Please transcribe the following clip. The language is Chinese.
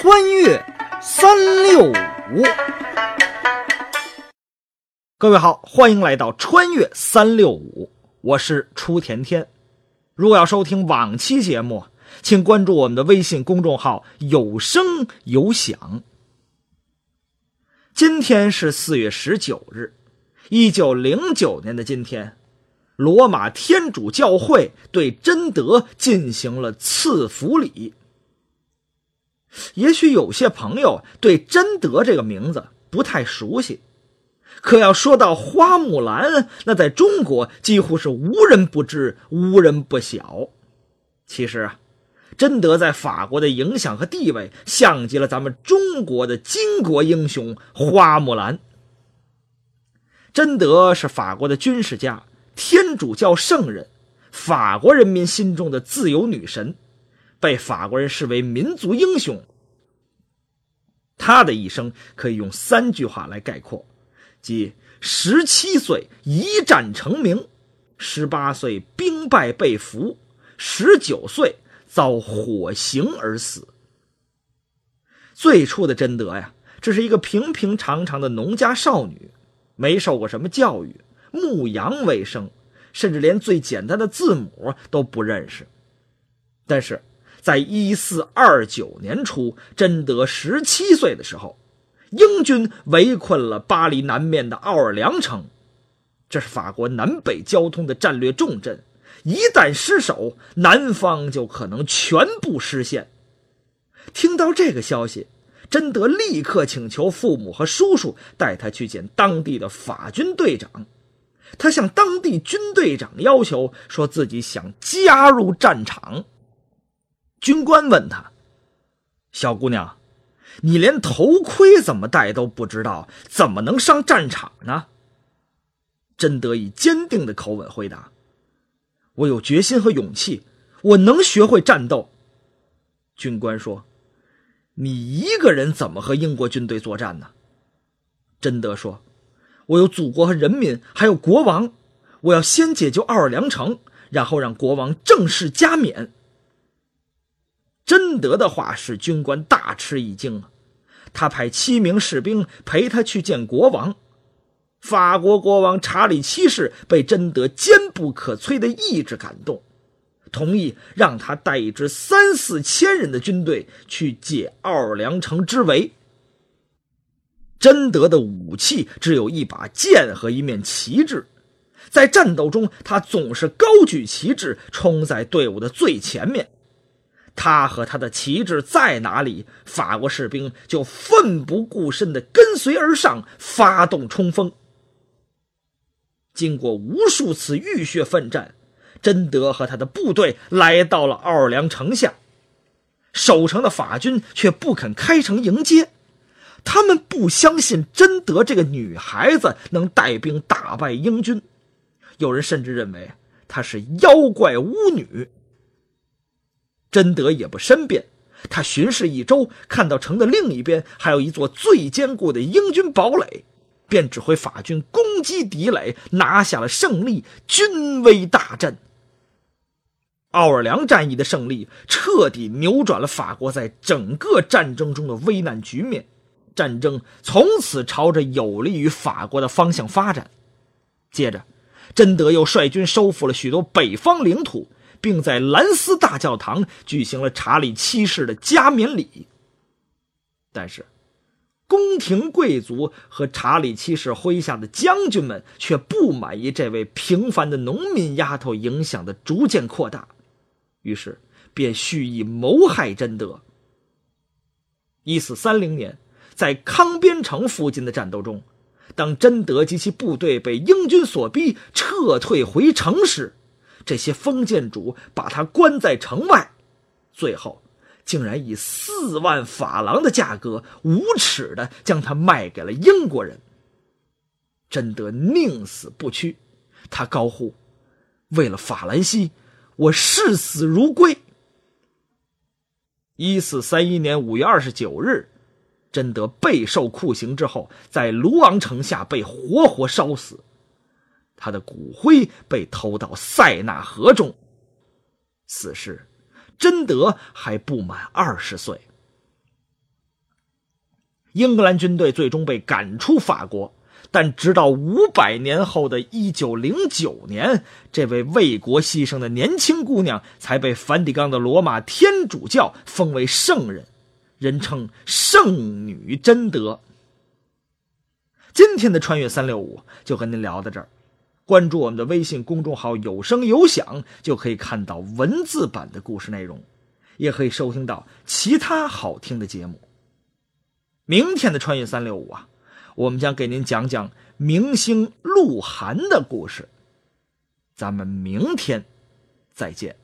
穿越三六五，各位好，欢迎来到穿越三六五，我是初甜甜。如果要收听往期节目，请关注我们的微信公众号“有声有响”。今天是四月十九日，一九零九年的今天，罗马天主教会对贞德进行了赐福礼。也许有些朋友对贞德这个名字不太熟悉，可要说到花木兰，那在中国几乎是无人不知、无人不晓。其实啊，贞德在法国的影响和地位，像极了咱们中国的巾帼英雄花木兰。贞德是法国的军事家、天主教圣人，法国人民心中的自由女神。被法国人视为民族英雄。他的一生可以用三句话来概括，即十七岁一战成名，十八岁兵败被俘，十九岁遭火刑而死。最初的贞德呀，这是一个平平常常的农家少女，没受过什么教育，牧羊为生，甚至连最简单的字母都不认识。但是。在一四二九年初，贞德十七岁的时候，英军围困了巴黎南面的奥尔良城，这是法国南北交通的战略重镇，一旦失守，南方就可能全部失陷。听到这个消息，贞德立刻请求父母和叔叔带他去见当地的法军队长，他向当地军队长要求，说自己想加入战场。军官问他：“小姑娘，你连头盔怎么戴都不知道，怎么能上战场呢？”贞德以坚定的口吻回答：“我有决心和勇气，我能学会战斗。”军官说：“你一个人怎么和英国军队作战呢？”贞德说：“我有祖国和人民，还有国王，我要先解救奥尔良城，然后让国王正式加冕。”贞德的话使军官大吃一惊啊！他派七名士兵陪他去见国王。法国国王查理七世被贞德坚不可摧的意志感动，同意让他带一支三四千人的军队去解奥尔良城之围。贞德的武器只有一把剑和一面旗帜，在战斗中他总是高举旗帜，冲在队伍的最前面。他和他的旗帜在哪里，法国士兵就奋不顾身地跟随而上，发动冲锋。经过无数次浴血奋战，贞德和他的部队来到了奥尔良城下，守城的法军却不肯开城迎接，他们不相信贞德这个女孩子能带兵打败英军，有人甚至认为她是妖怪巫女。贞德也不申辩，他巡视一周，看到城的另一边还有一座最坚固的英军堡垒，便指挥法军攻击敌垒，拿下了胜利，军威大振。奥尔良战役的胜利彻底扭转了法国在整个战争中的危难局面，战争从此朝着有利于法国的方向发展。接着，贞德又率军收复了许多北方领土。并在兰斯大教堂举行了查理七世的加冕礼。但是，宫廷贵族和查理七世麾下的将军们却不满意这位平凡的农民丫头影响的逐渐扩大，于是便蓄意谋害贞德。一四三零年，在康边城附近的战斗中，当贞德及其部队被英军所逼撤退回城时，这些封建主把他关在城外，最后竟然以四万法郎的价格无耻的将他卖给了英国人。贞德宁死不屈，他高呼：“为了法兰西，我视死如归。”一四三一年五月二十九日，贞德备受酷刑之后，在卢昂城下被活活烧死。他的骨灰被偷到塞纳河中。此时，贞德还不满二十岁。英格兰军队最终被赶出法国。但直到五百年后的一九零九年，这位为国牺牲的年轻姑娘才被梵蒂冈的罗马天主教封为圣人，人称圣女贞德。今天的穿越三六五就和您聊到这儿，关注我们的微信公众号“有声有响”，就可以看到文字版的故事内容，也可以收听到其他好听的节目。明天的穿越三六五啊！我们将给您讲讲明星鹿晗的故事，咱们明天再见。